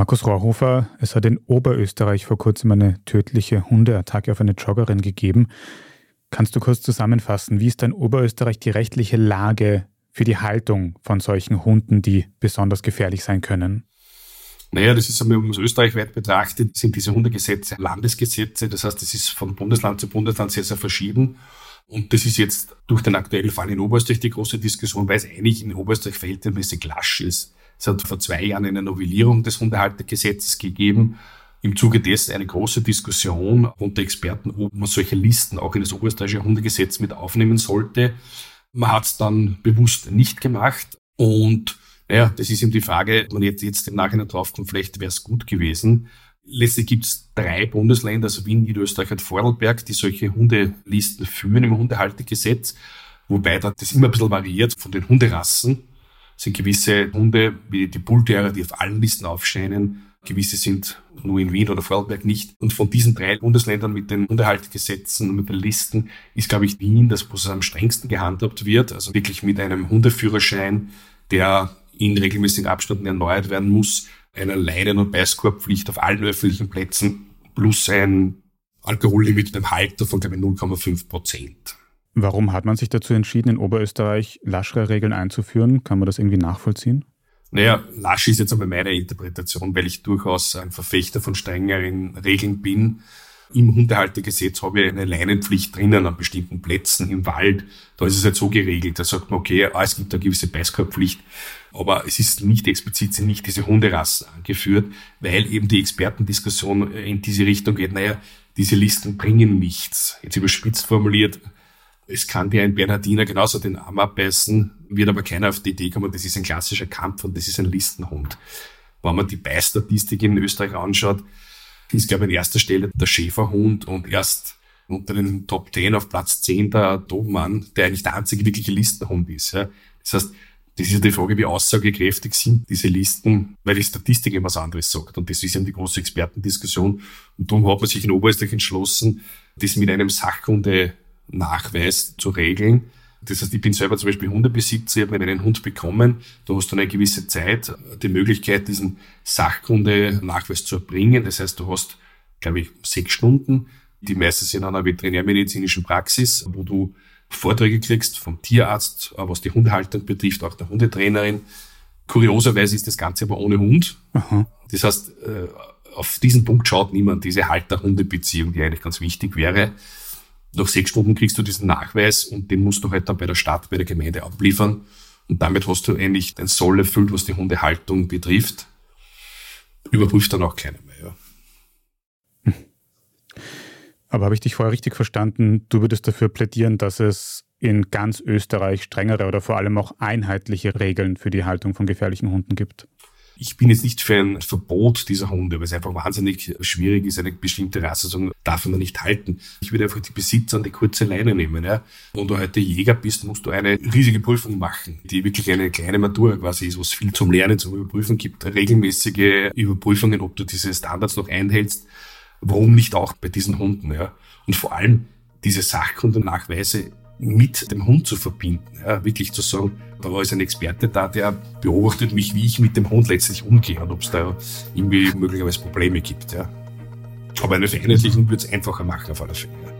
Markus Rohrhofer, es hat in Oberösterreich vor kurzem eine tödliche Hundeattacke auf eine Joggerin gegeben. Kannst du kurz zusammenfassen, wie ist in Oberösterreich die rechtliche Lage für die Haltung von solchen Hunden, die besonders gefährlich sein können? Naja, das ist, man es österreichweit betrachtet, sind diese Hundegesetze Landesgesetze. Das heißt, das ist von Bundesland zu Bundesland sehr, sehr verschieden. Und das ist jetzt durch den aktuellen Fall in Oberösterreich die große Diskussion, weil es eigentlich in Oberösterreich verhältnismäßig lasch ist. Es hat vor zwei Jahren eine Novellierung des Hundehaltergesetzes gegeben. Im Zuge dessen eine große Diskussion unter Experten, ob man solche Listen auch in das oberösterreichische Hundegesetz mit aufnehmen sollte. Man hat es dann bewusst nicht gemacht. Und naja, das ist eben die Frage, ob man jetzt, jetzt im Nachhinein draufkommt, vielleicht wäre es gut gewesen. Letztlich gibt es drei Bundesländer, also Wien, Niederösterreich und Vorarlberg, die solche Hundelisten führen im Hundehaltegesetz, wobei das immer ein bisschen variiert von den Hunderassen. Es sind gewisse Hunde, wie die Bullterrier, die auf allen Listen aufscheinen, gewisse sind nur in Wien oder Vorarlberg nicht. Und von diesen drei Bundesländern mit den Hundehaltegesetzen und mit den Listen ist, glaube ich, Wien das, wo es am strengsten gehandhabt wird. Also wirklich mit einem Hundeführerschein, der in regelmäßigen Abständen erneuert werden muss, einer Leinen- und Beißkorbpflicht auf allen öffentlichen Plätzen plus ein Alkohollimit beim Halter von, glaube ich, 0,5 Prozent. Warum hat man sich dazu entschieden, in Oberösterreich laschere Regeln einzuführen? Kann man das irgendwie nachvollziehen? Naja, lasch ist jetzt einmal meine Interpretation, weil ich durchaus ein Verfechter von strengeren Regeln bin. Im Hundehaltergesetz habe ich eine Leinenpflicht drinnen an bestimmten Plätzen im Wald. Da ist es halt so geregelt. Da sagt man, okay, ah, es gibt eine gewisse Beißkorbpflicht. Aber es ist nicht explizit sind nicht diese Hunderassen angeführt, weil eben die Expertendiskussion in diese Richtung geht. Naja, diese Listen bringen nichts. Jetzt überspitzt formuliert, es kann dir ein Bernhardiner genauso den Arm abbeißen, wird aber keiner auf die Idee kommen, das ist ein klassischer Kampf und das ist ein Listenhund. Wenn man die Beistatistik in Österreich anschaut, ist, glaube ich, an erster Stelle der Schäferhund und erst unter den Top 10 auf Platz 10 der Dobermann, der eigentlich der einzige wirkliche Listenhund ist. Ja. Das heißt, das ist ja die Frage, wie aussagekräftig sind diese Listen, weil die Statistik immer was anderes sagt. Und das ist eben die große Expertendiskussion. Und darum hat man sich in Oberösterreich entschlossen, das mit einem Sachkunde-Nachweis zu regeln. Das heißt, ich bin selber zum Beispiel Hundebesitzer, ich habe mir einen Hund bekommen, da hast du eine gewisse Zeit die Möglichkeit, diesen Sachkunde-Nachweis zu erbringen. Das heißt, du hast, glaube ich, sechs Stunden, die meistens in einer veterinärmedizinischen Praxis, wo du Vorträge kriegst vom Tierarzt, was die Hundehaltung betrifft, auch der Hundetrainerin. Kurioserweise ist das Ganze aber ohne Hund. Aha. Das heißt, äh, auf diesen Punkt schaut niemand, diese Halter-Hunde-Beziehung, die eigentlich ganz wichtig wäre. Nach sechs Stunden kriegst du diesen Nachweis und den musst du halt dann bei der Stadt, bei der Gemeinde abliefern. Und damit hast du eigentlich den Soll erfüllt, was die Hundehaltung betrifft. Überprüft dann auch keiner mehr. Ja. Aber habe ich dich vorher richtig verstanden? Du würdest dafür plädieren, dass es in ganz Österreich strengere oder vor allem auch einheitliche Regeln für die Haltung von gefährlichen Hunden gibt? Ich bin jetzt nicht für ein Verbot dieser Hunde, weil es einfach wahnsinnig schwierig ist, eine bestimmte Rasse zu sagen, darf man nicht halten. Ich würde einfach die Besitzer an die kurze Leine nehmen. Ja. Wenn du heute Jäger bist, musst du eine riesige Prüfung machen, die wirklich eine kleine Matur quasi ist, wo es viel zum Lernen, zum Überprüfen gibt. Regelmäßige Überprüfungen, ob du diese Standards noch einhältst. Warum nicht auch bei diesen Hunden? Ja? Und vor allem diese Sachkundennachweise mit dem Hund zu verbinden. Ja, wirklich zu sagen, da ist ein Experte da, der beobachtet mich, wie ich mit dem Hund letztlich umgehe und ob es da irgendwie möglicherweise Probleme gibt. Ja. Aber eine Vereinheitlichung würde es einfacher machen auf alle Fälle.